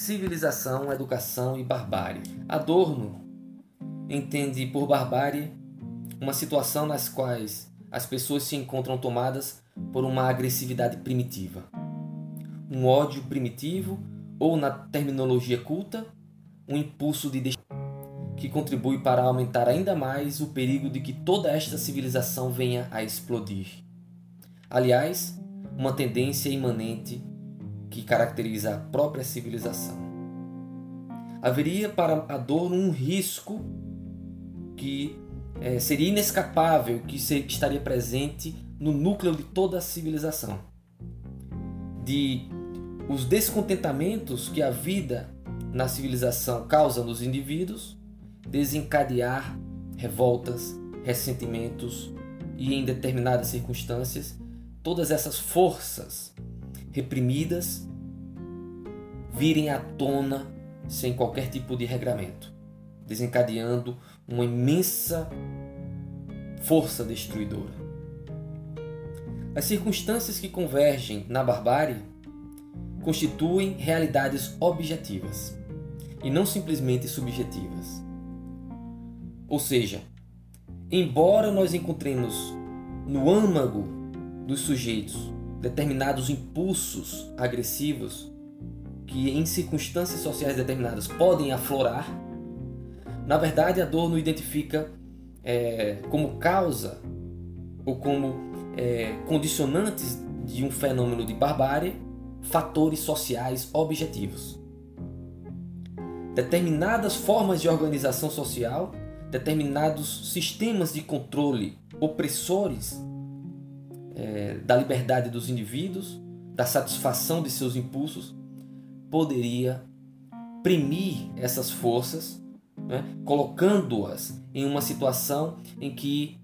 civilização, educação e barbárie. Adorno entende por barbárie uma situação nas quais as pessoas se encontram tomadas por uma agressividade primitiva, um ódio primitivo ou, na terminologia culta, um impulso de que contribui para aumentar ainda mais o perigo de que toda esta civilização venha a explodir. Aliás, uma tendência imanente que caracteriza a própria civilização. Haveria para Adorno um risco que é, seria inescapável, que estaria presente no núcleo de toda a civilização. De os descontentamentos que a vida na civilização causa nos indivíduos desencadear revoltas, ressentimentos e, em determinadas circunstâncias, todas essas forças reprimidas virem à tona sem qualquer tipo de regramento, desencadeando uma imensa força destruidora. As circunstâncias que convergem na barbárie constituem realidades objetivas e não simplesmente subjetivas. Ou seja, embora nós encontremos no âmago dos sujeitos determinados impulsos agressivos que em circunstâncias sociais determinadas podem aflorar, na verdade Adorno identifica é, como causa ou como é, condicionantes de um fenômeno de barbárie fatores sociais objetivos. Determinadas formas de organização social determinados sistemas de controle opressores é, da liberdade dos indivíduos, da satisfação de seus impulsos, poderia primir essas forças, né, colocando-as em uma situação em que,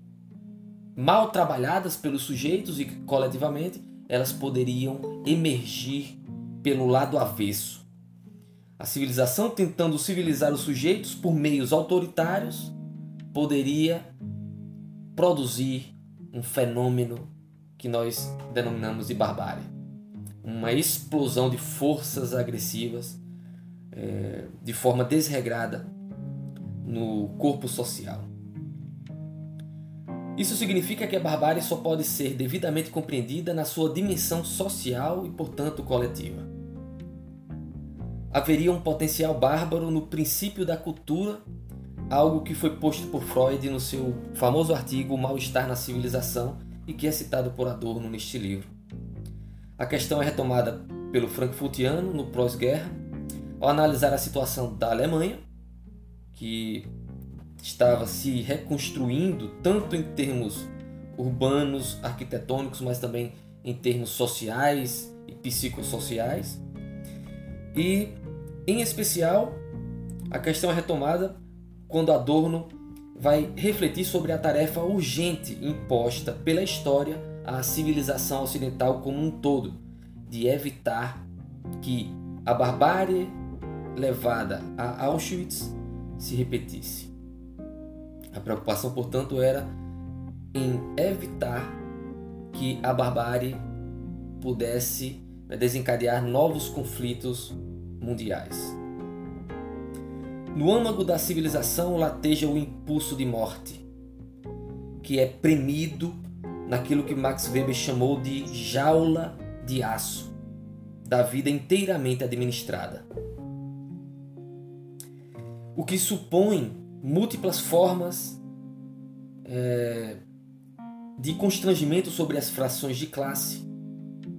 mal trabalhadas pelos sujeitos e coletivamente, elas poderiam emergir pelo lado avesso. A civilização tentando civilizar os sujeitos por meios autoritários poderia produzir um fenômeno que nós denominamos de barbárie. Uma explosão de forças agressivas é, de forma desregrada no corpo social. Isso significa que a barbárie só pode ser devidamente compreendida na sua dimensão social e, portanto, coletiva. Haveria um potencial bárbaro no princípio da cultura algo que foi posto por Freud no seu famoso artigo Mal-Estar na Civilização e que é citado por Adorno neste livro. A questão é retomada pelo Frankfurtiano no pós-guerra, ao analisar a situação da Alemanha, que estava se reconstruindo tanto em termos urbanos, arquitetônicos, mas também em termos sociais e psicossociais. E, em especial, a questão é retomada quando Adorno vai refletir sobre a tarefa urgente imposta pela história à civilização ocidental como um todo, de evitar que a barbárie levada a Auschwitz se repetisse. A preocupação, portanto, era em evitar que a barbárie pudesse desencadear novos conflitos mundiais. No âmago da civilização lateja o impulso de morte, que é premido naquilo que Max Weber chamou de jaula de aço, da vida inteiramente administrada. O que supõe múltiplas formas é, de constrangimento sobre as frações de classe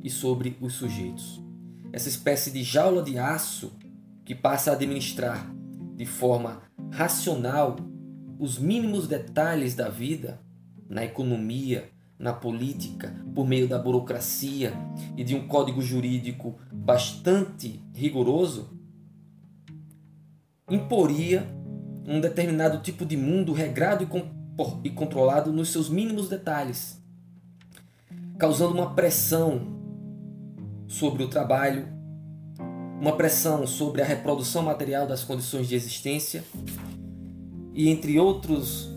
e sobre os sujeitos. Essa espécie de jaula de aço que passa a administrar de forma racional os mínimos detalhes da vida na economia, na política, por meio da burocracia e de um código jurídico bastante rigoroso, imporia um determinado tipo de mundo regrado e, controlado nos seus mínimos detalhes, causando uma pressão sobre o trabalho, uma pressão sobre a reprodução material das condições de existência e, entre outros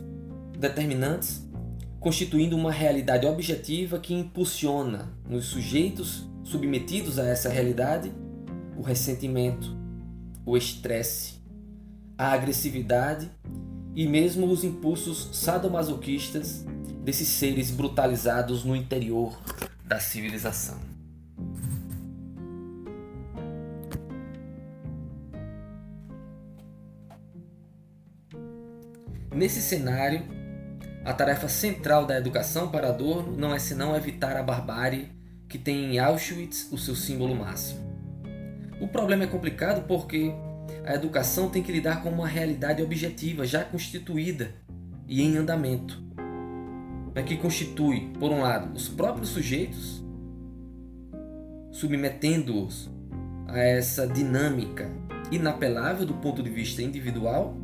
determinantes, constituindo uma realidade objetiva que impulsiona nos sujeitos submetidos a essa realidade o ressentimento, o estresse, a agressividade e mesmo os impulsos sadomasoquistas desses seres brutalizados no interior da civilização. Nesse cenário, a tarefa central da educação para Adorno não é senão evitar a barbárie que tem em Auschwitz o seu símbolo máximo. O problema é complicado porque a educação tem que lidar com uma realidade objetiva já constituída e em andamento, que constitui, por um lado, os próprios sujeitos, submetendo-os a essa dinâmica inapelável do ponto de vista individual,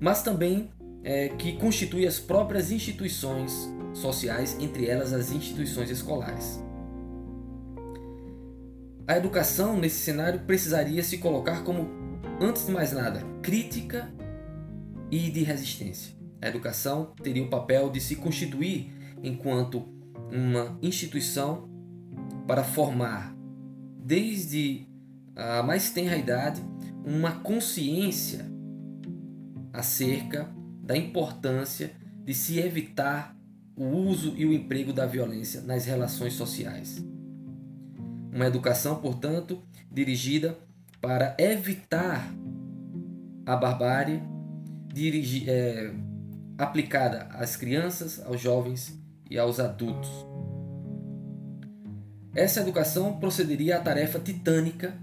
mas também é, que constitui as próprias instituições sociais, entre elas as instituições escolares. A educação nesse cenário precisaria se colocar como, antes de mais nada, crítica e de resistência. A educação teria o papel de se constituir enquanto uma instituição para formar, desde a mais tenra idade, uma consciência acerca da importância de se evitar o uso e o emprego da violência nas relações sociais. Uma educação, portanto, dirigida para evitar a barbárie dirigi, é, aplicada às crianças, aos jovens e aos adultos. Essa educação procederia à tarefa titânica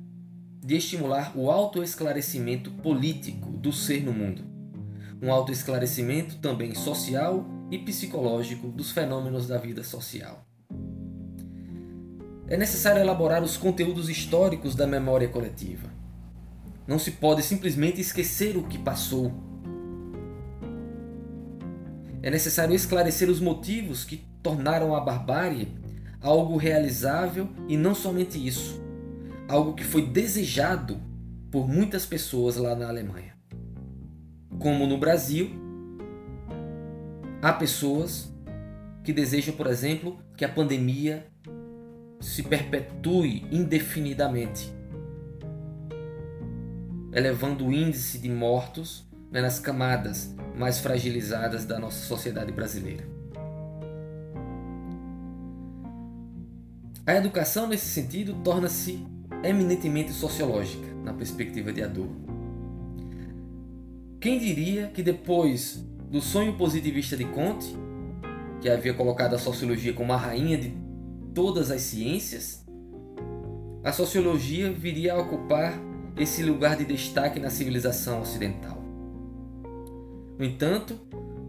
de estimular o autoesclarecimento político do ser no mundo um autoesclarecimento também social e psicológico dos fenômenos da vida social. É necessário elaborar os conteúdos históricos da memória coletiva. Não se pode simplesmente esquecer o que passou. É necessário esclarecer os motivos que tornaram a barbárie algo realizável e não somente isso, algo que foi desejado por muitas pessoas lá na Alemanha como no Brasil, há pessoas que desejam, por exemplo, que a pandemia se perpetue indefinidamente, elevando o índice de mortos né, nas camadas mais fragilizadas da nossa sociedade brasileira. A educação, nesse sentido, torna-se eminentemente sociológica, na perspectiva de Adorno. Quem diria que depois do sonho positivista de Comte, que havia colocado a sociologia como a rainha de todas as ciências, a sociologia viria a ocupar esse lugar de destaque na civilização ocidental. No entanto,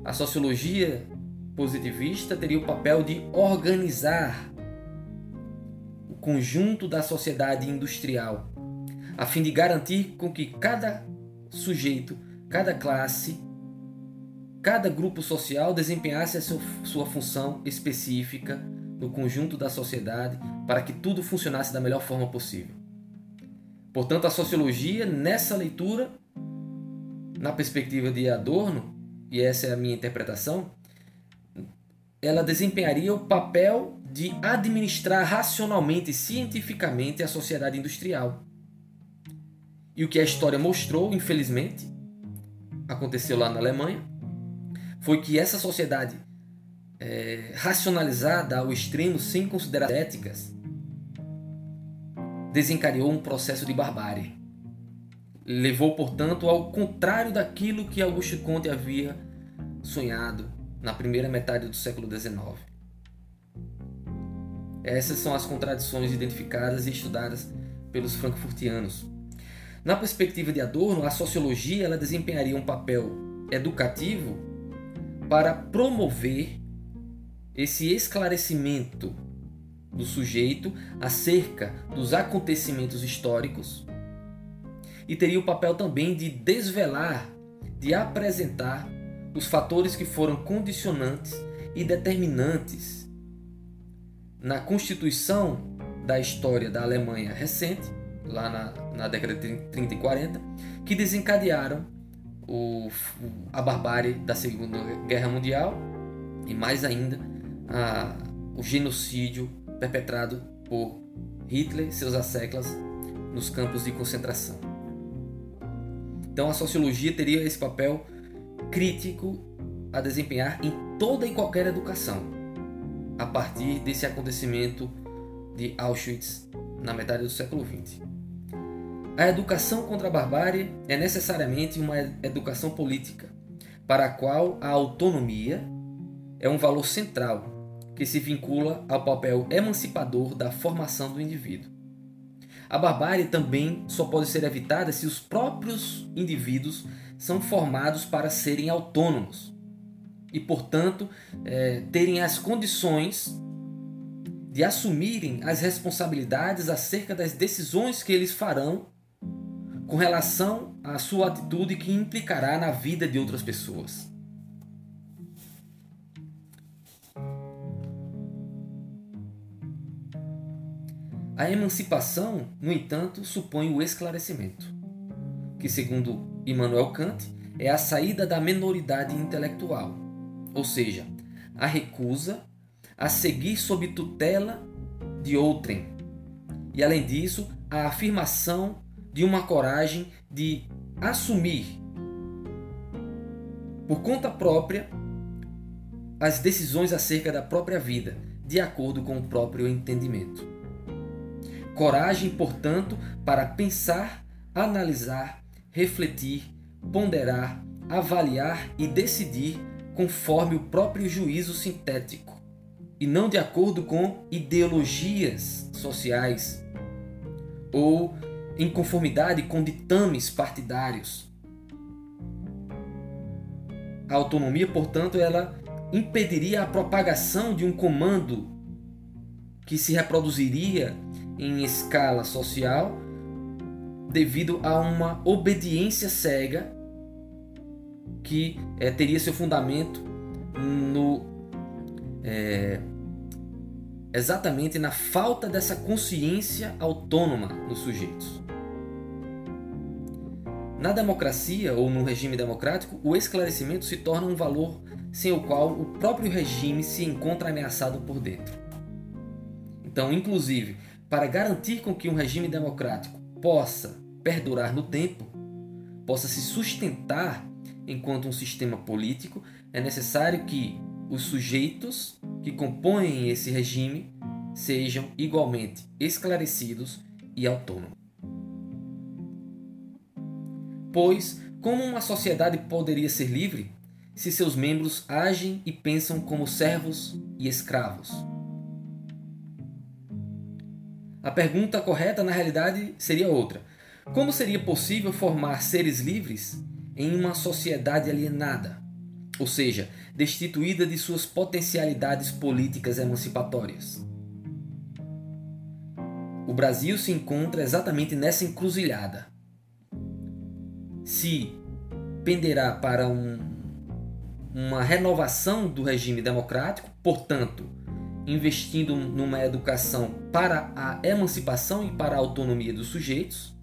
a sociologia positivista teria o papel de organizar o conjunto da sociedade industrial, a fim de garantir com que cada sujeito cada classe, cada grupo social desempenhasse a sua função específica no conjunto da sociedade para que tudo funcionasse da melhor forma possível. Portanto, a sociologia, nessa leitura, na perspectiva de Adorno, e essa é a minha interpretação, ela desempenharia o papel de administrar racionalmente e cientificamente a sociedade industrial. E o que a história mostrou, infelizmente, aconteceu lá na Alemanha foi que essa sociedade é, racionalizada ao extremo, sem considerar éticas, desencadeou um processo de barbárie. Levou, portanto, ao contrário daquilo que Augusto Conte havia sonhado na primeira metade do século XIX. Essas são as contradições identificadas e estudadas pelos frankfurtianos. Na perspectiva de Adorno, a sociologia ela desempenharia um papel educativo para promover esse esclarecimento do sujeito acerca dos acontecimentos históricos e teria o papel também de desvelar, de apresentar os fatores que foram condicionantes e determinantes na constituição da história da Alemanha recente lá na, na década de 30 e 40, que desencadearam o, a barbárie da Segunda Guerra Mundial e mais ainda a, o genocídio perpetrado por Hitler e seus asseclas nos campos de concentração. Então a sociologia teria esse papel crítico a desempenhar em toda e qualquer educação, a partir desse acontecimento de Auschwitz na metade do século XX. A educação contra a barbárie é necessariamente uma educação política, para a qual a autonomia é um valor central que se vincula ao papel emancipador da formação do indivíduo. A barbárie também só pode ser evitada se os próprios indivíduos são formados para serem autônomos e, portanto, é, terem as condições de assumirem as responsabilidades acerca das decisões que eles farão com relação à sua atitude que implicará na vida de outras pessoas. A emancipação, no entanto, supõe o esclarecimento, que, segundo Immanuel Kant, é a saída da menoridade intelectual, ou seja, a recusa a seguir sob tutela de outrem, e além disso, a afirmação de uma coragem de assumir por conta própria as decisões acerca da própria vida, de acordo com o próprio entendimento. Coragem, portanto, para pensar, analisar, refletir, ponderar, avaliar e decidir conforme o próprio juízo sintético e não de acordo com ideologias sociais ou em conformidade com ditames partidários. A autonomia, portanto, ela impediria a propagação de um comando que se reproduziria em escala social devido a uma obediência cega que é, teria seu fundamento no é, exatamente na falta dessa consciência autônoma nos sujeitos. Na democracia ou no regime democrático, o esclarecimento se torna um valor sem o qual o próprio regime se encontra ameaçado por dentro. Então, inclusive, para garantir com que um regime democrático possa perdurar no tempo, possa se sustentar enquanto um sistema político, é necessário que os sujeitos que compõem esse regime sejam igualmente esclarecidos e autônomos. Pois, como uma sociedade poderia ser livre se seus membros agem e pensam como servos e escravos? A pergunta correta, na realidade, seria outra: como seria possível formar seres livres em uma sociedade alienada, ou seja, destituída de suas potencialidades políticas emancipatórias? O Brasil se encontra exatamente nessa encruzilhada. Se penderá para um, uma renovação do regime democrático, portanto, investindo numa educação para a emancipação e para a autonomia dos sujeitos,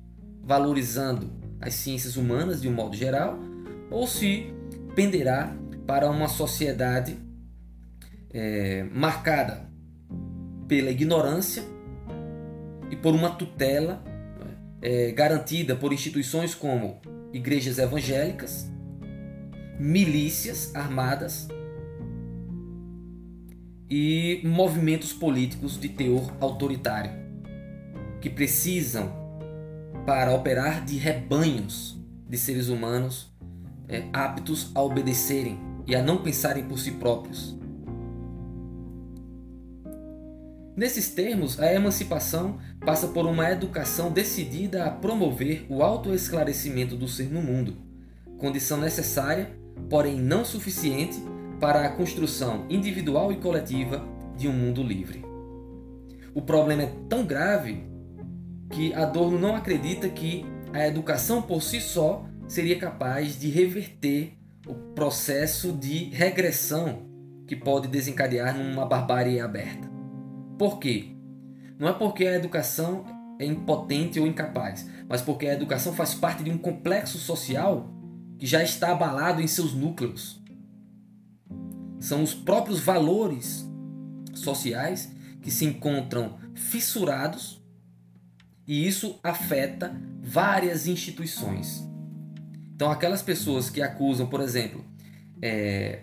valorizando as ciências humanas de um modo geral, ou se penderá para uma sociedade é, marcada pela ignorância e por uma tutela é, garantida por instituições como igrejas evangélicas, milícias armadas e movimentos políticos de teor autoritário, que precisam, para operar de rebanhos de seres humanos é, aptos a obedecerem e a não pensarem por si próprios. Nesses termos, a emancipação passa por uma educação decidida a promover o autoesclarecimento do ser no mundo, condição necessária, porém não suficiente para a construção individual e coletiva de um mundo livre. O problema é tão grave que Adorno não acredita que a educação por si só seria capaz de reverter o processo de regressão que pode desencadear numa barbárie aberta. Por quê? Não é porque a educação é impotente ou incapaz, mas porque a educação faz parte de um complexo social que já está abalado em seus núcleos são os próprios valores sociais que se encontram fissurados e isso afeta várias instituições. Então, aquelas pessoas que acusam, por exemplo, é,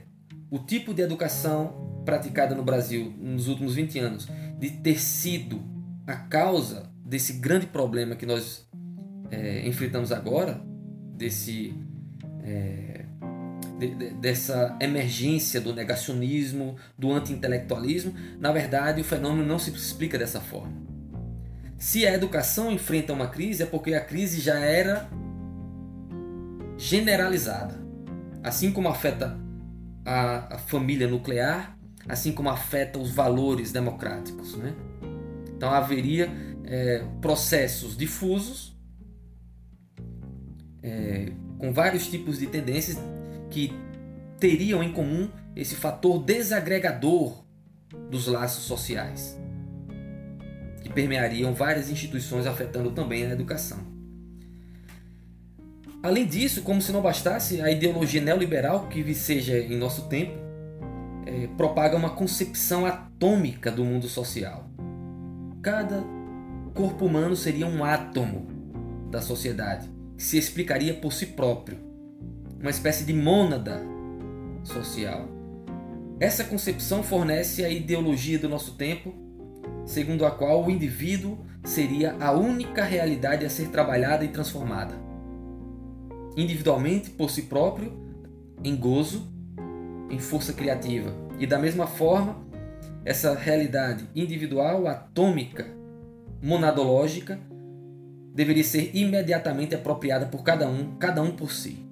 o tipo de educação praticada no Brasil nos últimos 20 anos de ter sido a causa desse grande problema que nós é, enfrentamos agora, desse é, de, de, dessa emergência do negacionismo, do anti-intelectualismo, na verdade o fenômeno não se explica dessa forma. Se a educação enfrenta uma crise, é porque a crise já era generalizada. Assim como afeta a, a família nuclear, assim como afeta os valores democráticos. Né? Então haveria é, processos difusos é, com vários tipos de tendências que teriam em comum esse fator desagregador dos laços sociais, que permeariam várias instituições, afetando também a educação. Além disso, como se não bastasse, a ideologia neoliberal que viceja em nosso tempo é, propaga uma concepção atômica do mundo social. Cada corpo humano seria um átomo da sociedade, que se explicaria por si próprio uma espécie de mônada social. Essa concepção fornece a ideologia do nosso tempo, segundo a qual o indivíduo seria a única realidade a ser trabalhada e transformada. Individualmente, por si próprio, em gozo, em força criativa. E da mesma forma, essa realidade individual, atômica, monadológica, deveria ser imediatamente apropriada por cada um, cada um por si.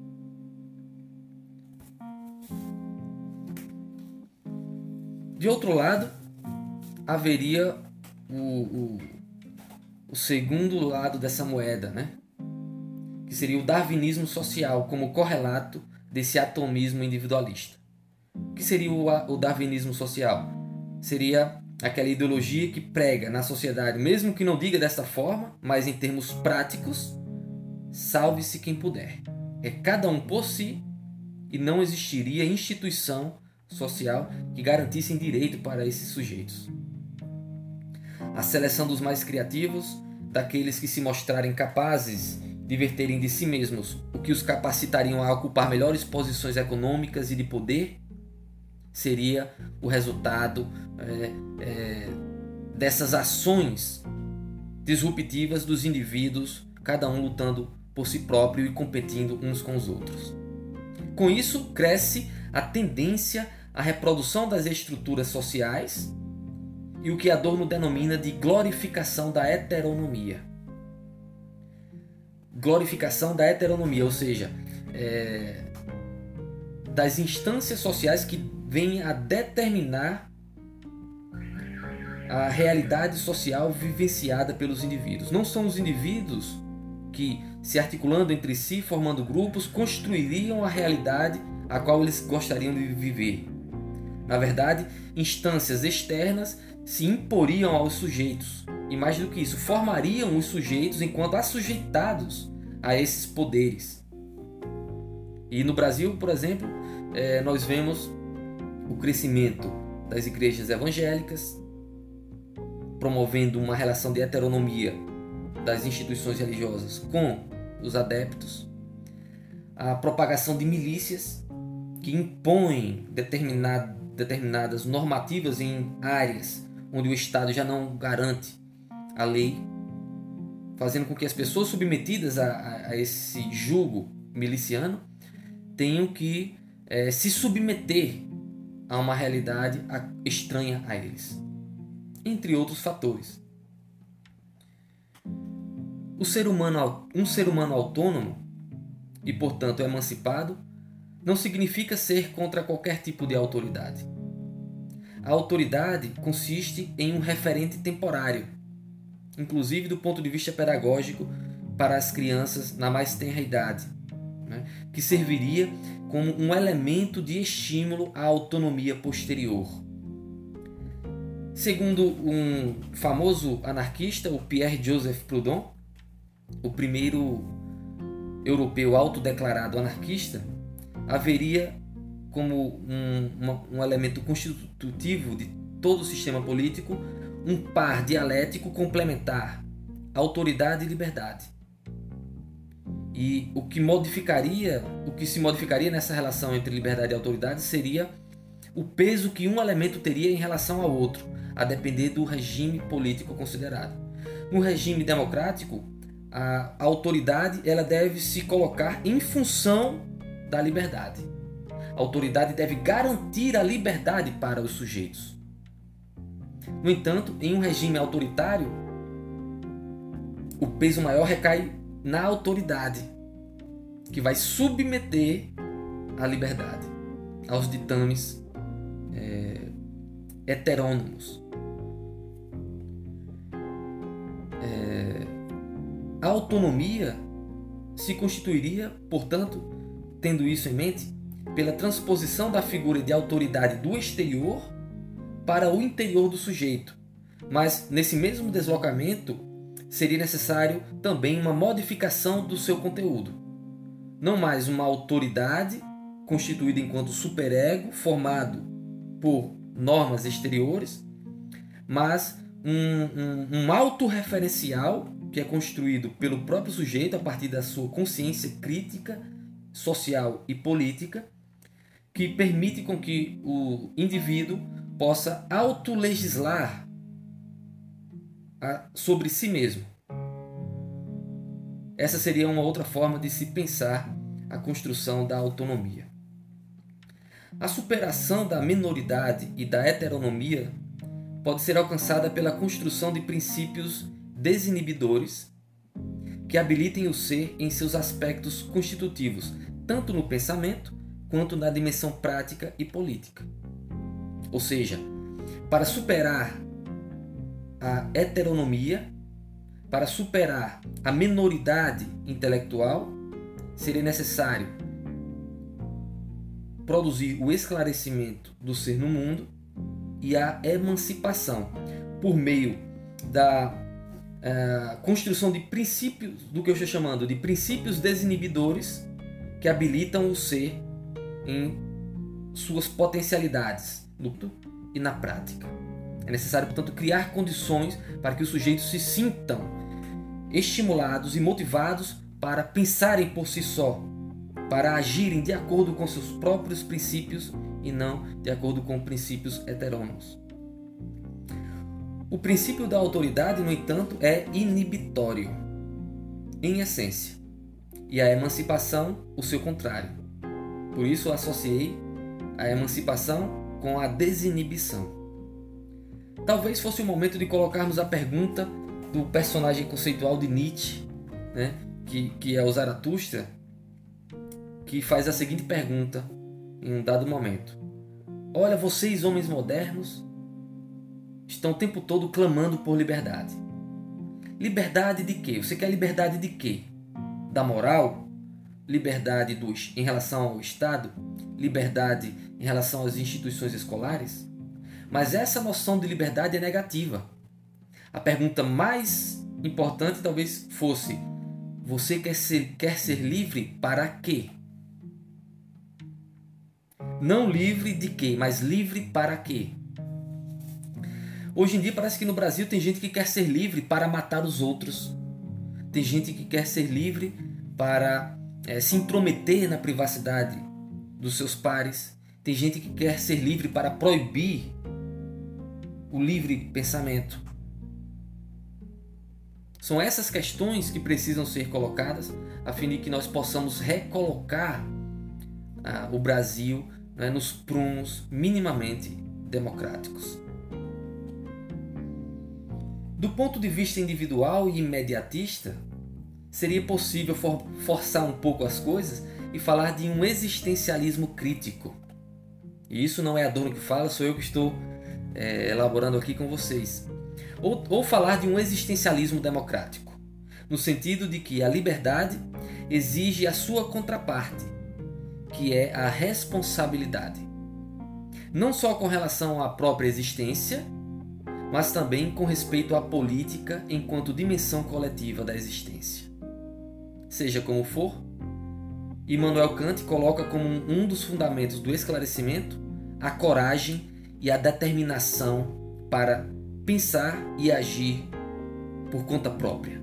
De outro lado, haveria o, o, o segundo lado dessa moeda, né? Que seria o darwinismo social como correlato desse atomismo individualista. O que seria o, darwinismo social? Seria aquela ideologia que prega na sociedade, mesmo que não diga dessa forma, mas em termos práticos, salve-se quem puder. É cada um por si e não existiria instituição social que garantissem direito para esses sujeitos. A seleção dos mais criativos, daqueles que se mostrarem capazes de verterem de si mesmos o que os capacitariam a ocupar melhores posições econômicas e de poder, seria o resultado é, é, dessas ações disruptivas dos indivíduos, cada um lutando por si próprio e competindo uns com os outros. Com isso, cresce a tendência à reprodução das estruturas sociais e o que Adorno denomina de glorificação da heteronomia. Glorificação da heteronomia, ou seja, é, das instâncias sociais que vêm a determinar a realidade social vivenciada pelos indivíduos. Não são os indivíduos que, se articulando entre si, formando grupos, construiriam a realidade a qual eles gostariam de viver. Na verdade, instâncias externas se imporiam aos sujeitos e, mais do que isso, formariam os sujeitos enquanto assujeitados a esses poderes. E no Brasil, por exemplo, é, nós vemos o crescimento das igrejas evangélicas, promovendo uma relação de heteronomia das instituições religiosas com os adeptos, a propagação de milícias que impõem determinadas normativas em áreas onde o Estado já não garante a lei, fazendo com que as pessoas submetidas a, a, a esse jugo miliciano tenham que é, se submeter a uma realidade estranha a eles, entre outros fatores. O ser humano, um ser humano autônomo e, portanto, emancipado, não significa ser contra qualquer tipo de autoridade. A autoridade consiste em um referente temporário, inclusive do ponto de vista pedagógico, para as crianças na mais tenra idade, né? que serviria como um elemento de estímulo à autonomia posterior. Segundo um famoso anarquista, o Pierre-Joseph Proudhon, o primeiro europeu autodeclarado anarquista, haveria como um, uma, um elemento constitutivo de todo o sistema político um par dialético complementar, autoridade e liberdade. E o que modificaria, o que se modificaria nessa relação entre liberdade e autoridade seria o peso que um elemento teria em relação ao outro, a depender do regime político considerado. No regime democrático, a autoridade ela deve se colocar em função da liberdade. A autoridade deve garantir a liberdade para os sujeitos. No entanto, em um regime autoritário, o peso maior recai na autoridade, que vai submeter a liberdade aos ditames é, heterônomos. É, a autonomia se constituiria, portanto, tendo isso em mente, pela transposição da figura de autoridade do exterior para o interior do sujeito. Mas nesse mesmo deslocamento seria necessário também uma modificação do seu conteúdo. Não mais uma autoridade constituída enquanto superego formado por normas exteriores, mas um, um, um autorreferencial que é construído pelo próprio sujeito a partir da sua consciência crítica, social e política, que permite com que o indivíduo possa autolegislar sobre si mesmo. Essa seria uma outra forma de se pensar a construção da autonomia. A superação da minoridade e da heteronomia pode ser alcançada pela construção de princípios desinibidores que habilitem o ser em seus aspectos constitutivos, tanto no pensamento quanto na dimensão prática e política. Ou seja, para superar a heteronomia, para superar a minoridade intelectual, seria necessário produzir o esclarecimento do ser no mundo e a emancipação por meio da uh, construção de princípios, do que eu estou chamando de princípios desinibidores que habilitam o ser em suas potencialidades no e na prática. É necessário, portanto, criar condições para que os sujeitos se sintam estimulados e motivados para pensarem por si só, para agirem de acordo com seus próprios princípios e não de acordo com princípios heterônomos. O princípio da autoridade, no entanto, é inibitório, em essência, e a emancipação, o seu contrário. Por isso, associei a emancipação com a desinibição. Talvez fosse o momento de colocarmos a pergunta do personagem conceitual de Nietzsche, né, que, que é o Zaratustra, que faz a seguinte pergunta em um dado momento: Olha, vocês, homens modernos, estão o tempo todo clamando por liberdade. Liberdade de quê? Você quer liberdade de quê? Da moral? Liberdade dos, em relação ao Estado? Liberdade em relação às instituições escolares? Mas essa noção de liberdade é negativa. A pergunta mais importante talvez fosse: você quer ser, quer ser livre para quê? Não livre de quê, mas livre para quê? Hoje em dia parece que no Brasil tem gente que quer ser livre para matar os outros. Tem gente que quer ser livre para é, se intrometer na privacidade dos seus pares. Tem gente que quer ser livre para proibir o livre pensamento. São essas questões que precisam ser colocadas a fim de que nós possamos recolocar ah, o Brasil né, nos prumos minimamente democráticos. Do ponto de vista individual e imediatista, seria possível for forçar um pouco as coisas e falar de um existencialismo crítico. E isso não é a dona que fala, sou eu que estou é, elaborando aqui com vocês. Ou, ou falar de um existencialismo democrático, no sentido de que a liberdade exige a sua contraparte, que é a responsabilidade. Não só com relação à própria existência, mas também com respeito à política enquanto dimensão coletiva da existência. Seja como for, Immanuel Kant coloca como um dos fundamentos do esclarecimento a coragem e a determinação para pensar e agir por conta própria.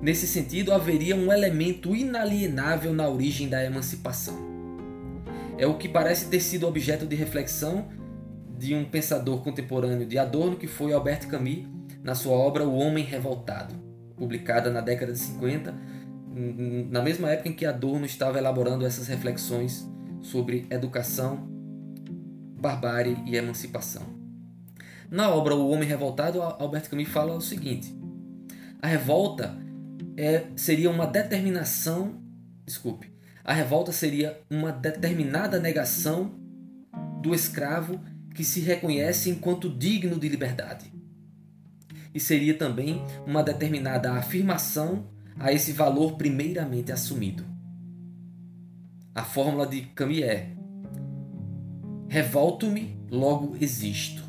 Nesse sentido, haveria um elemento inalienável na origem da emancipação. É o que parece ter sido objeto de reflexão de um pensador contemporâneo de Adorno, que foi Albert Camus, na sua obra O Homem Revoltado, publicada na década de 50, na mesma época em que Adorno estava elaborando essas reflexões sobre educação, barbárie e emancipação. Na obra O Homem Revoltado, Albert Camus fala o seguinte: a revolta é, seria uma determinação, desculpe, a revolta seria uma determinada negação do escravo que se reconhece enquanto digno de liberdade. E seria também uma determinada afirmação a esse valor primeiramente assumido. A fórmula de Camus é: revolto-me, logo existo.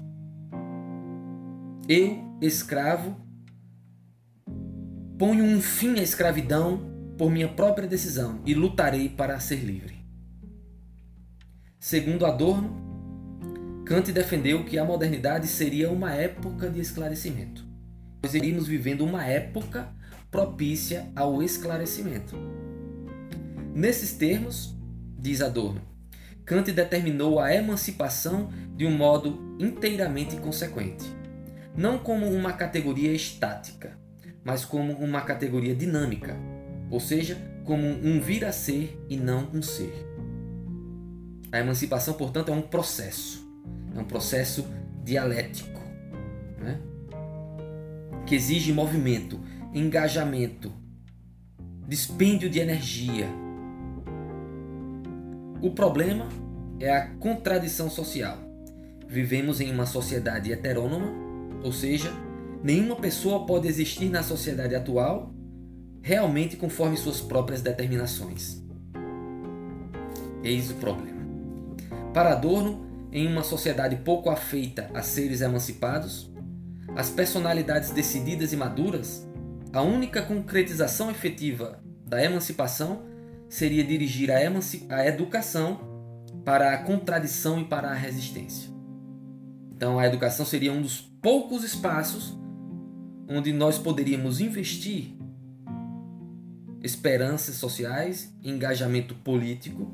Eu, escravo, ponho um fim à escravidão por minha própria decisão e lutarei para ser livre. Segundo Adorno, Kant defendeu que a modernidade seria uma época de esclarecimento. Nós iríamos vivendo uma época propícia ao esclarecimento. Nesses termos, diz Adorno, Kant determinou a emancipação de um modo inteiramente consequente, não como uma categoria estática, mas como uma categoria dinâmica, ou seja, como um vir a ser e não um ser. A emancipação, portanto, é um processo, é um processo dialético, né? que exige movimento, engajamento, dispêndio de energia. O problema é a contradição social. Vivemos em uma sociedade heterônoma, ou seja, nenhuma pessoa pode existir na sociedade atual realmente conforme suas próprias determinações. Eis o problema. Para Adorno, em uma sociedade pouco afeita a seres emancipados, as personalidades decididas e maduras a única concretização efetiva da emancipação seria dirigir a, a educação para a contradição e para a resistência. Então, a educação seria um dos poucos espaços onde nós poderíamos investir esperanças sociais, engajamento político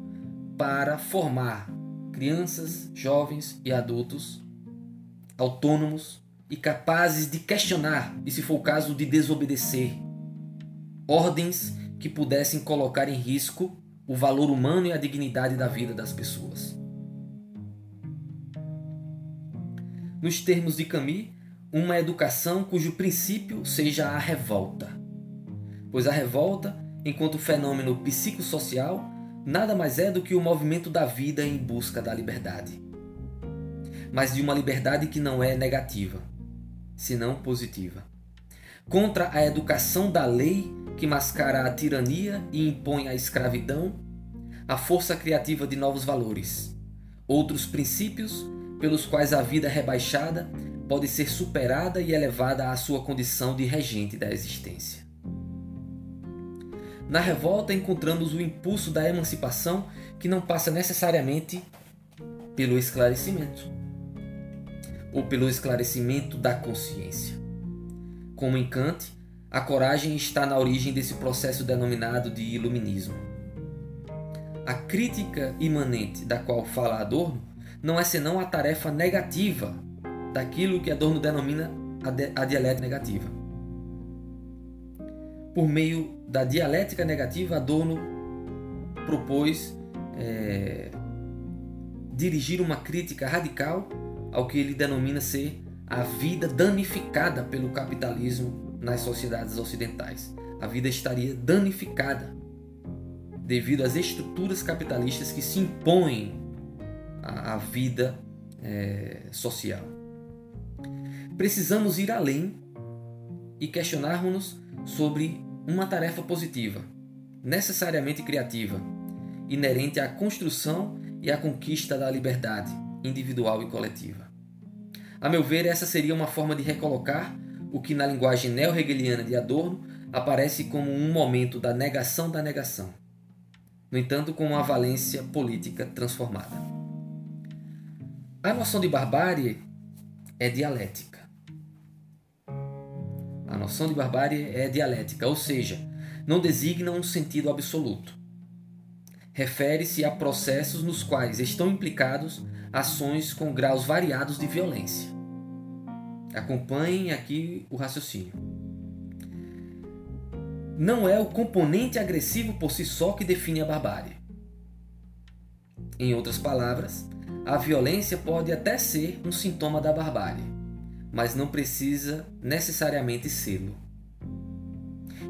para formar crianças, jovens e adultos autônomos e capazes de questionar, e se for o caso, de desobedecer ordens que pudessem colocar em risco o valor humano e a dignidade da vida das pessoas. Nos termos de Camus, uma educação cujo princípio seja a revolta. Pois a revolta, enquanto fenômeno psicossocial, nada mais é do que o movimento da vida em busca da liberdade. Mas de uma liberdade que não é negativa, senão positiva. Contra a educação da lei que mascara a tirania e impõe a escravidão, a força criativa de novos valores, outros princípios pelos quais a vida rebaixada pode ser superada e elevada à sua condição de regente da existência. Na revolta encontramos o impulso da emancipação que não passa necessariamente pelo esclarecimento ou pelo esclarecimento da consciência. Como em Kant, a coragem está na origem desse processo denominado de iluminismo. A crítica imanente da qual fala Adorno não é senão a tarefa negativa daquilo que Adorno denomina a, dialética negativa. Por meio da dialética negativa, Adorno propôs é, dirigir uma crítica radical ao que ele denomina ser a vida danificada pelo capitalismo nas sociedades ocidentais. A vida estaria danificada devido às estruturas capitalistas que se impõem à, vida é, social. Precisamos ir além e questionarmos-nos sobre uma tarefa positiva, necessariamente criativa, inerente à construção e à conquista da liberdade individual e coletiva. A meu ver, essa seria uma forma de recolocar o que na linguagem neo-hegeliana de Adorno aparece como um momento da negação da negação, no entanto, com uma valência política transformada. A noção de barbárie é dialética. A noção de barbárie é dialética, ou seja, não designa um sentido absoluto. Refere-se a processos nos quais estão implicados ações com graus variados de violência. Acompanhem aqui o raciocínio. Não é o componente agressivo por si só que define a barbárie. Em outras palavras, a violência pode até ser um sintoma da barbárie, mas não precisa necessariamente sê-lo.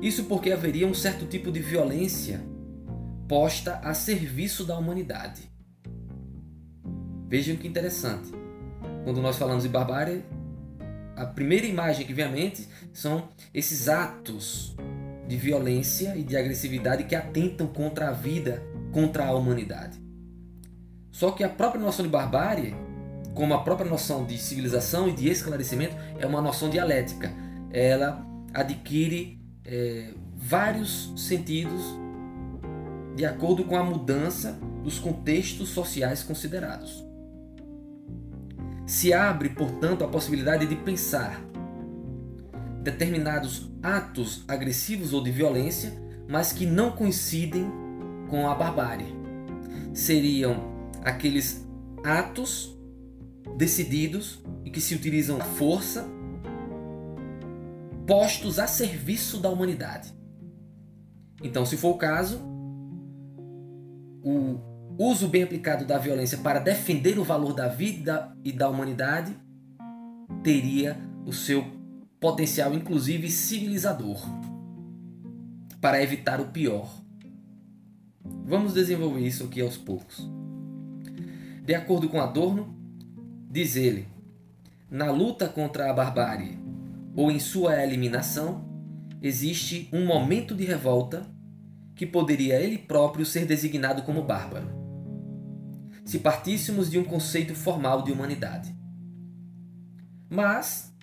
Isso porque haveria um certo tipo de violência posta a serviço da humanidade. Vejam que interessante. Quando nós falamos de barbárie, a primeira imagem que vem à mente são esses atos de violência e de agressividade que atentam contra a vida, contra a humanidade. Só que a própria noção de barbárie, como a própria noção de civilização e de esclarecimento, é uma noção dialética. Ela adquire é, vários sentidos de acordo com a mudança dos contextos sociais considerados. Se abre, portanto, a possibilidade de pensar determinados atos agressivos ou de violência, mas que não coincidem com a barbárie. Seriam aqueles atos decididos e que se utilizam força postos a serviço da humanidade. Então, se for o caso, o uso bem aplicado da violência para defender o valor da vida e da humanidade teria o seu potencial, inclusive civilizador, para evitar o pior. Vamos desenvolver isso aqui aos poucos. De acordo com Adorno, diz ele, na luta contra a barbárie ou em sua eliminação, existe um momento de revolta que poderia ele próprio ser designado como bárbaro, se partíssemos de um conceito formal de humanidade. Mas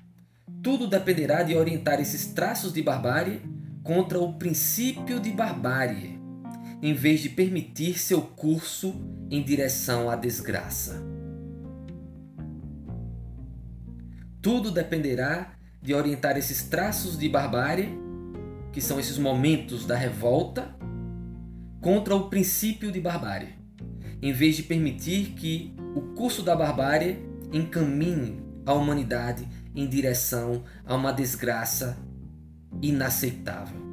tudo dependerá de orientar esses traços de barbárie contra o princípio de barbárie em vez de permitir seu curso em direção à desgraça. Tudo dependerá de orientar esses traços de barbárie, que são esses momentos da revolta, contra o princípio de barbárie, em vez de permitir que o curso da barbárie encaminhe a humanidade em direção a uma desgraça inaceitável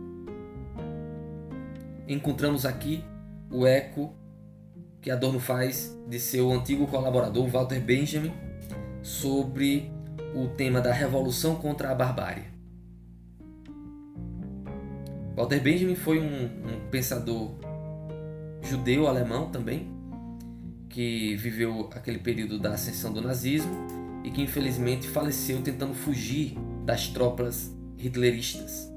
encontramos aqui o eco que Adorno faz de seu antigo colaborador Walter Benjamin sobre o tema da revolução contra a barbárie. Walter Benjamin foi um, um pensador judeu alemão também que viveu aquele período da ascensão do nazismo e que infelizmente faleceu tentando fugir das tropas hitleristas.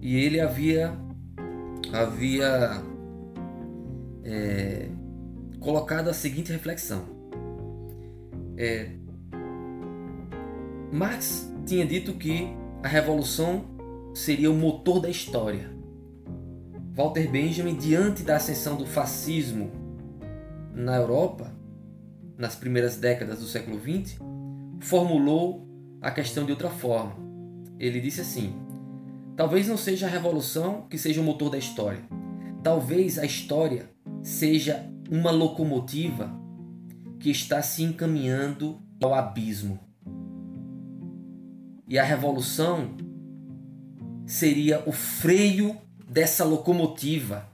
E ele havia havia é, colocado a seguinte reflexão. É, Marx tinha dito que a revolução seria o motor da história. Walter Benjamin, diante da ascensão do fascismo na Europa, nas primeiras décadas do século XX, formulou a questão de outra forma. Ele disse assim: Talvez não seja a revolução que seja o motor da história. Talvez a história seja uma locomotiva que está se encaminhando ao abismo. E a revolução seria o freio dessa locomotiva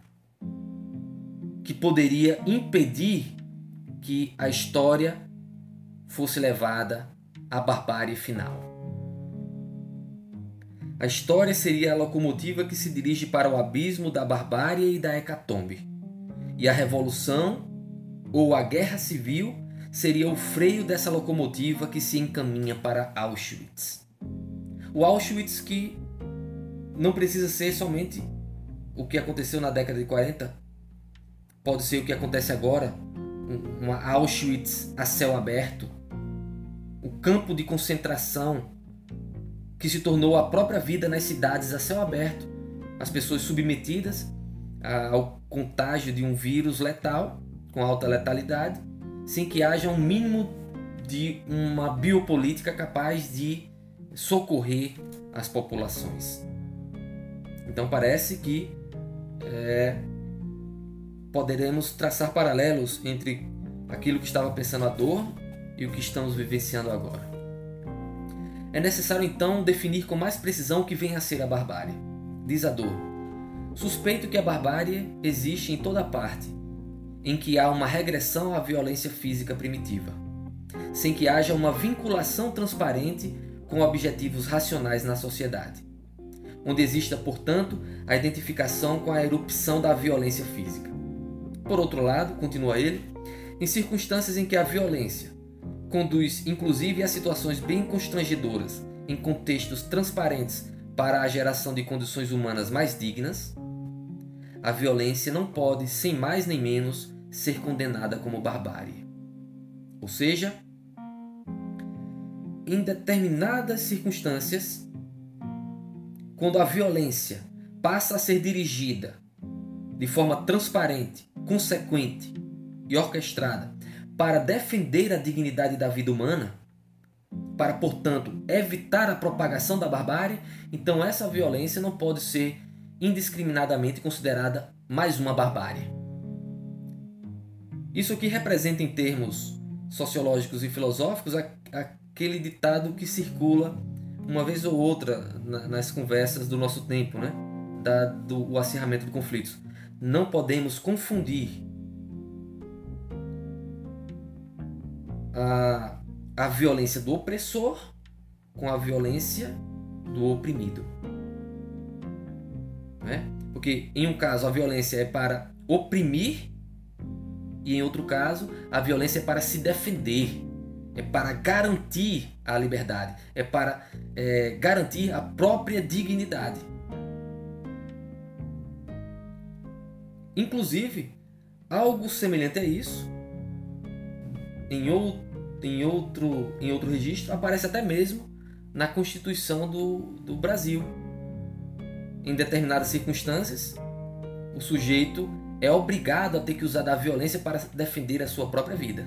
que poderia impedir que a história fosse levada à barbárie final. A história seria a locomotiva que se dirige para o abismo da barbárie e da hecatombe. E a revolução ou a guerra civil seria o freio dessa locomotiva que se encaminha para Auschwitz. O Auschwitz que não precisa ser somente o que aconteceu na década de 40, pode ser o que acontece agora, uma Auschwitz a céu aberto, o campo de concentração que se tornou a própria vida nas cidades a céu aberto, as pessoas submetidas ao contágio de um vírus letal, com alta letalidade, sem que haja um mínimo de uma biopolítica capaz de socorrer as populações. Então parece que é, poderemos traçar paralelos entre aquilo que estava pensando Adorno e o que estamos vivenciando agora. É necessário então definir com mais precisão o que vem a ser a barbárie. Diz Adorno: Suspeito que a barbárie existe em toda parte, em que há uma regressão à violência física primitiva, sem que haja uma vinculação transparente com objetivos racionais na sociedade, onde exista, portanto, a identificação com a erupção da violência física. Por outro lado, continua ele, em circunstâncias em que a violência conduz inclusive a situações bem constrangedoras, em contextos transparentes para a geração de condições humanas mais dignas, a violência não pode, sem mais nem menos, ser condenada como barbárie. Ou seja, em determinadas circunstâncias, quando a violência passa a ser dirigida de forma transparente, consequente e orquestrada para defender a dignidade da vida humana, para, portanto, evitar a propagação da barbárie, então essa violência não pode ser indiscriminadamente considerada mais uma barbárie. Isso aqui representa, em termos sociológicos e filosóficos, aquele ditado que circula uma vez ou outra nas conversas do nosso tempo, né? Da, do acirramento de conflitos. Não podemos confundir a, a violência do opressor com a violência do oprimido. Né? Porque em um caso a violência é para oprimir e em outro caso a violência é para se defender, é para garantir a liberdade, é para é, garantir a própria dignidade. Inclusive, algo semelhante a isso, em outro, em outro, em outro registro, aparece até mesmo na Constituição do, do Brasil em determinadas circunstâncias, o sujeito é obrigado a ter que usar da violência para defender a sua própria vida.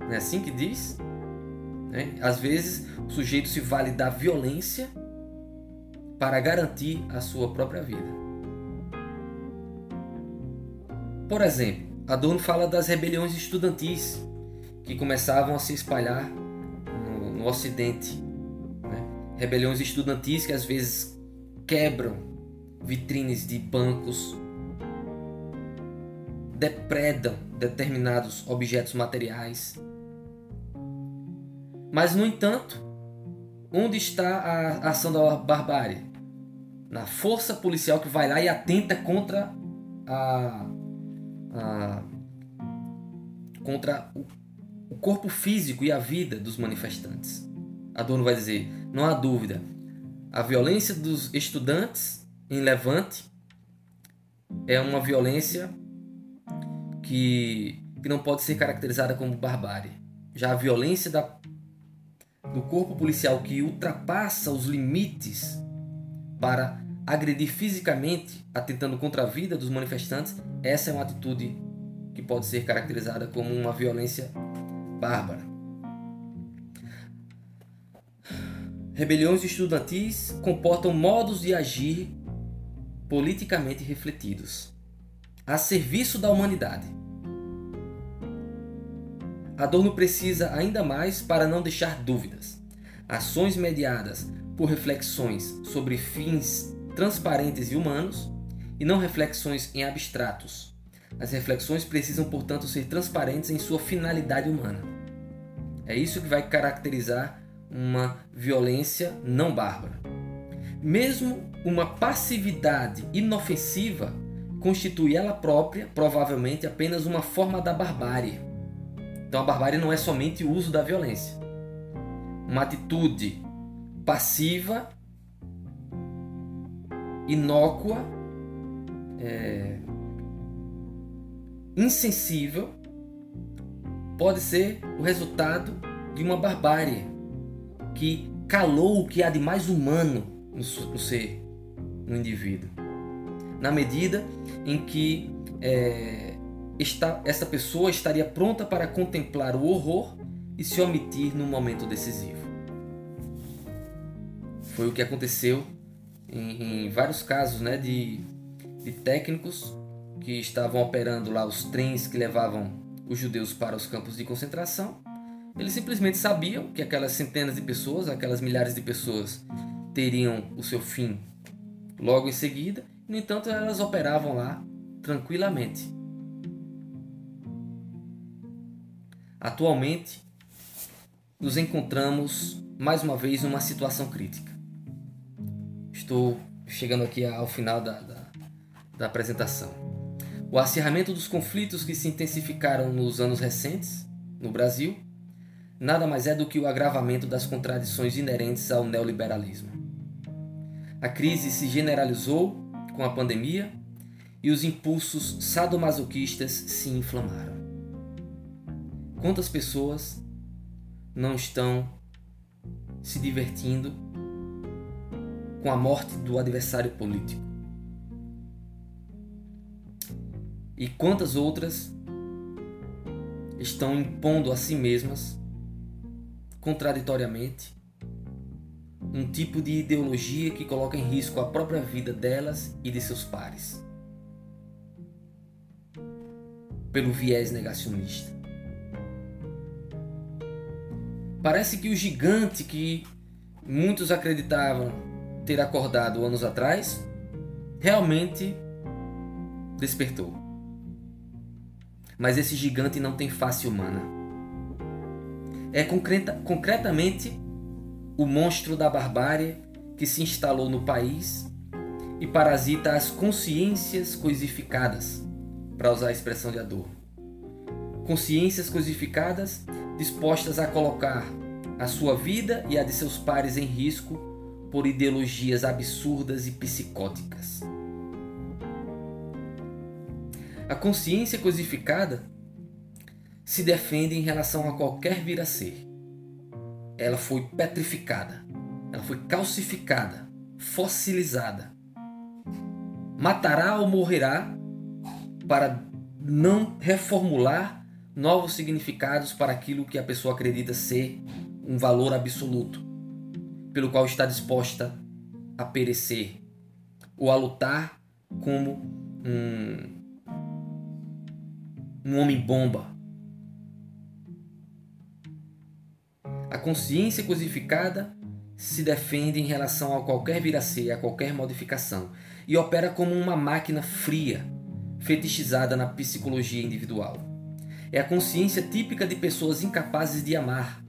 Não é assim que diz? É? Às vezes, o sujeito se vale da violência para garantir a sua própria vida. Por exemplo, Adorno fala das rebeliões estudantis que começavam a se espalhar no, no Ocidente. Né? Rebeliões estudantis que às vezes quebram vitrines de bancos, depredam determinados objetos materiais. Mas, no entanto, onde está a ação da barbárie? Na força policial que vai lá e atenta contra a, a contra o, o corpo físico e a vida dos manifestantes. Adorno vai dizer: não há dúvida, a violência dos estudantes em Levante é uma violência que, que não pode ser caracterizada como barbárie. Já a violência da, do corpo policial que ultrapassa os limites para agredir fisicamente, atentando contra a vida dos manifestantes, essa é uma atitude que pode ser caracterizada como uma violência bárbara. Rebeliões estudantis comportam modos de agir politicamente refletidos, a serviço da humanidade. Adorno precisa ainda mais para não deixar dúvidas. Ações mediadas por reflexões sobre fins transparentes e humanos e não reflexões em abstratos. As reflexões precisam, portanto, ser transparentes em sua finalidade humana. É isso que vai caracterizar uma violência não bárbara. Mesmo uma passividade inofensiva constitui ela própria, provavelmente, apenas uma forma da barbárie. Então a barbárie não é somente o uso da violência. Uma atitude passiva, inócua, é, insensível, pode ser o resultado de uma barbárie que calou o que há de mais humano no, ser, no indivíduo. Na medida em que é, essa pessoa estaria pronta para contemplar o horror e se omitir no momento decisivo. Foi o que aconteceu em, em vários casos né, de, de técnicos que estavam operando lá os trens que levavam os judeus para os campos de concentração. Eles simplesmente sabiam que aquelas centenas de pessoas, aquelas milhares de pessoas, teriam o seu fim logo em seguida. No entanto, elas operavam lá tranquilamente. Atualmente, nos encontramos mais uma vez numa situação crítica. Estou chegando aqui ao final da, da, da apresentação. O acirramento dos conflitos que se intensificaram nos anos recentes no Brasil nada mais é do que o agravamento das contradições inerentes ao neoliberalismo. A crise se generalizou com a pandemia e os impulsos sadomasoquistas se inflamaram. Quantas pessoas não estão se divertindo com a morte do adversário político? E quantas outras estão impondo a si mesmas, contraditoriamente, um tipo de ideologia que coloca em risco a própria vida delas e de seus pares? Pelo viés negacionista. Parece que o gigante que muitos acreditavam ter acordado anos atrás realmente despertou. Mas esse gigante não tem face humana. É concreta, concretamente o monstro da barbárie que se instalou no país e parasita as consciências coisificadas, para usar a expressão de Adorno. Consciências coisificadas dispostas a colocar a sua vida e a de seus pares em risco por ideologias absurdas e psicóticas. A consciência cosificada se defende em relação a qualquer vir a ser. Ela foi petrificada, ela foi calcificada, fossilizada. Matará ou morrerá para não reformular novos significados para aquilo que a pessoa acredita ser um valor absoluto, pelo qual está disposta a perecer ou a lutar como um, um homem-bomba. A consciência cosificada se defende em relação a qualquer vir a ser, a qualquer modificação, e opera como uma máquina fria, fetichizada na psicologia individual. É a consciência típica de pessoas incapazes de amar.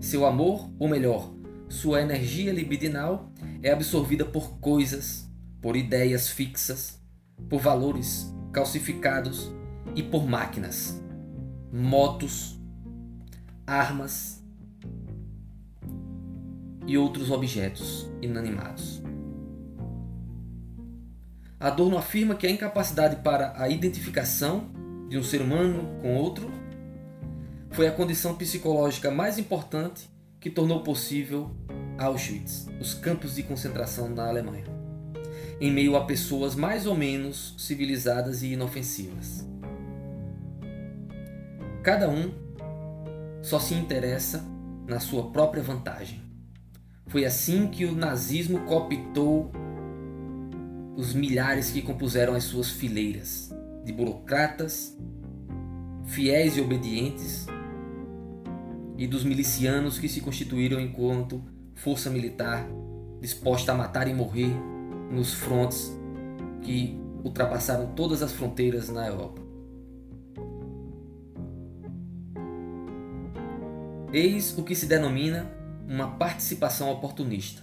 Seu amor, ou melhor, sua energia libidinal é absorvida por coisas, por ideias fixas, por valores calcificados e por máquinas, motos, armas e outros objetos inanimados. Adorno afirma que a incapacidade para a identificação de um ser humano com outro, foi a condição psicológica mais importante que tornou possível Auschwitz, os campos de concentração na Alemanha, em meio a pessoas mais ou menos civilizadas e inofensivas. Cada um só se interessa na sua própria vantagem. Foi assim que o nazismo cooptou os milhares que compuseram as suas fileiras de burocratas, fiéis e obedientes, e dos milicianos que se constituíram enquanto força militar disposta a matar e morrer nos frontes que ultrapassaram todas as fronteiras na Europa. Eis o que se denomina uma participação oportunista.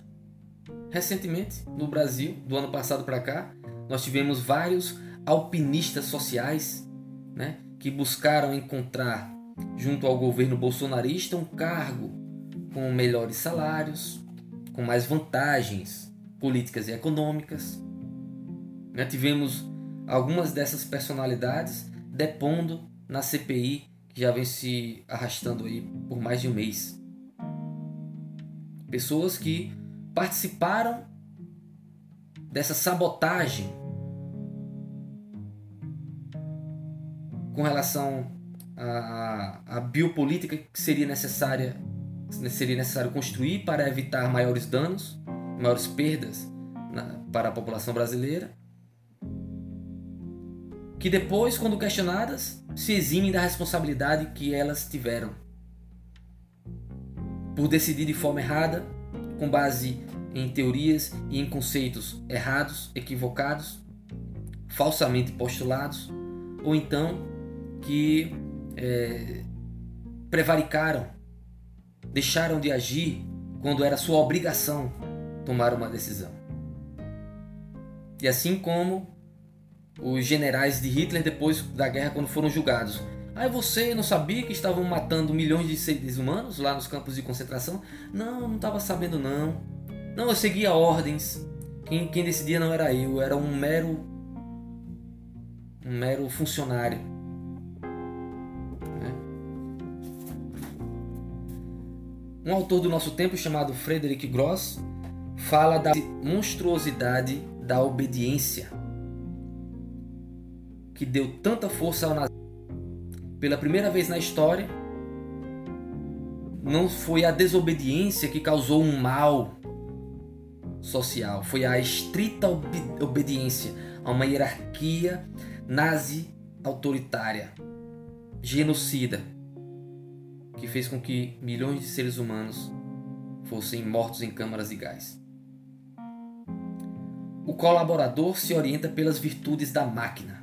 Recentemente, no Brasil, do ano passado para cá, nós tivemos vários alpinistas sociais, né, que buscaram encontrar junto ao governo bolsonarista um cargo com melhores salários, com mais vantagens políticas e econômicas. Né, tivemos algumas dessas personalidades depondo na CPI que já vem se arrastando aí por mais de um mês. Pessoas que participaram dessa sabotagem com relação à, à biopolítica que seria necessária seria necessário construir para evitar maiores danos, maiores perdas na, para a população brasileira, que depois, quando questionadas, se eximem da responsabilidade que elas tiveram por decidir de forma errada, com base em teorias e em conceitos errados, equivocados, falsamente postulados, ou então que é, prevaricaram, deixaram de agir quando era sua obrigação tomar uma decisão. E assim como os generais de Hitler depois da guerra quando foram julgados. Ah, você não sabia que estavam matando milhões de seres humanos lá nos campos de concentração? Não, não estava sabendo não. Não, eu seguia ordens. Quem, quem decidia não era eu, era um mero um mero funcionário. Um autor do nosso tempo chamado Frederick Gross fala da monstruosidade da obediência que deu tanta força ao nazismo. Pela primeira vez na história, não foi a desobediência que causou um mal social, foi a estrita obediência a uma hierarquia nazi autoritária, genocida, que fez com que milhões de seres humanos fossem mortos em câmaras de gás. O colaborador se orienta pelas virtudes da máquina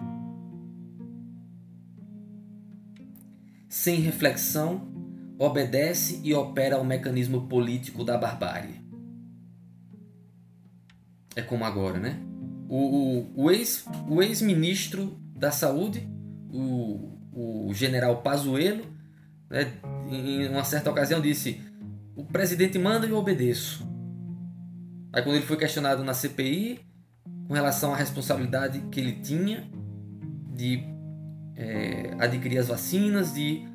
sem reflexão, obedece e opera ao mecanismo político da barbárie. É como agora, né? O, o, o ex-ministro ex da Saúde, o, o general Pazuello, né, em uma certa ocasião disse: O presidente manda e eu obedeço. Aí, quando ele foi questionado na CPI com relação à responsabilidade que ele tinha de é, adquirir as vacinas, de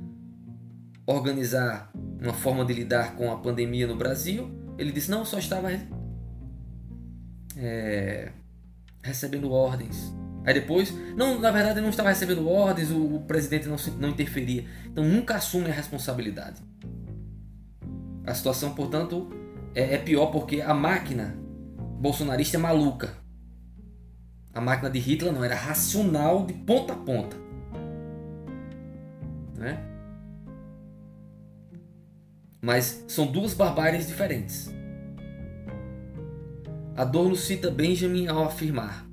organizar uma forma de lidar com a pandemia no Brasil. Ele disse: não, só estava é, recebendo ordens. Aí depois, não, na verdade ele não estava recebendo ordens, o, o presidente não, não interferia. Então nunca assume a responsabilidade. A situação, portanto, é, é pior porque a máquina bolsonarista é maluca. A máquina de Hitler não era racional de ponta a ponta né? Mas são duas barbáries diferentes. Adorno cita Benjamin ao afirmar: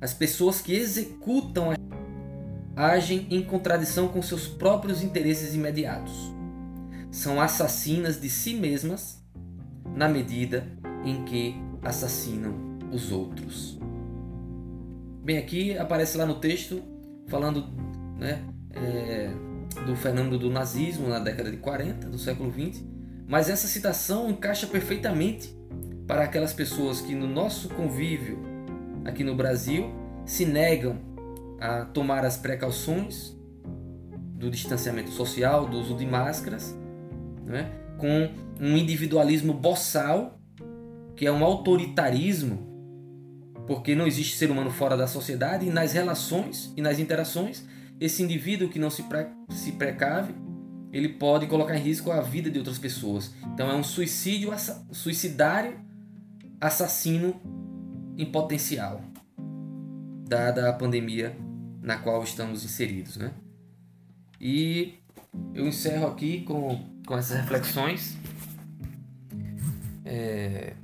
as pessoas que executam agem em contradição com seus próprios interesses imediatos. São assassinas de si mesmas na medida em que assassinam os outros. Bem, aqui aparece lá no texto falando né, é, do fenômeno do nazismo na década de 40 do século 20, mas essa citação encaixa perfeitamente para aquelas pessoas que no nosso convívio aqui no Brasil se negam a tomar as precauções do distanciamento social, do uso de máscaras, né? com um individualismo boçal, que é um autoritarismo, porque não existe ser humano fora da sociedade e nas relações e nas interações esse indivíduo que não se, pre se precave, ele pode colocar em risco a vida de outras pessoas. Então é um suicídio suicidário assassino em potencial, dada a pandemia na qual estamos inseridos. Né? E eu encerro aqui com, com essas reflexões. É,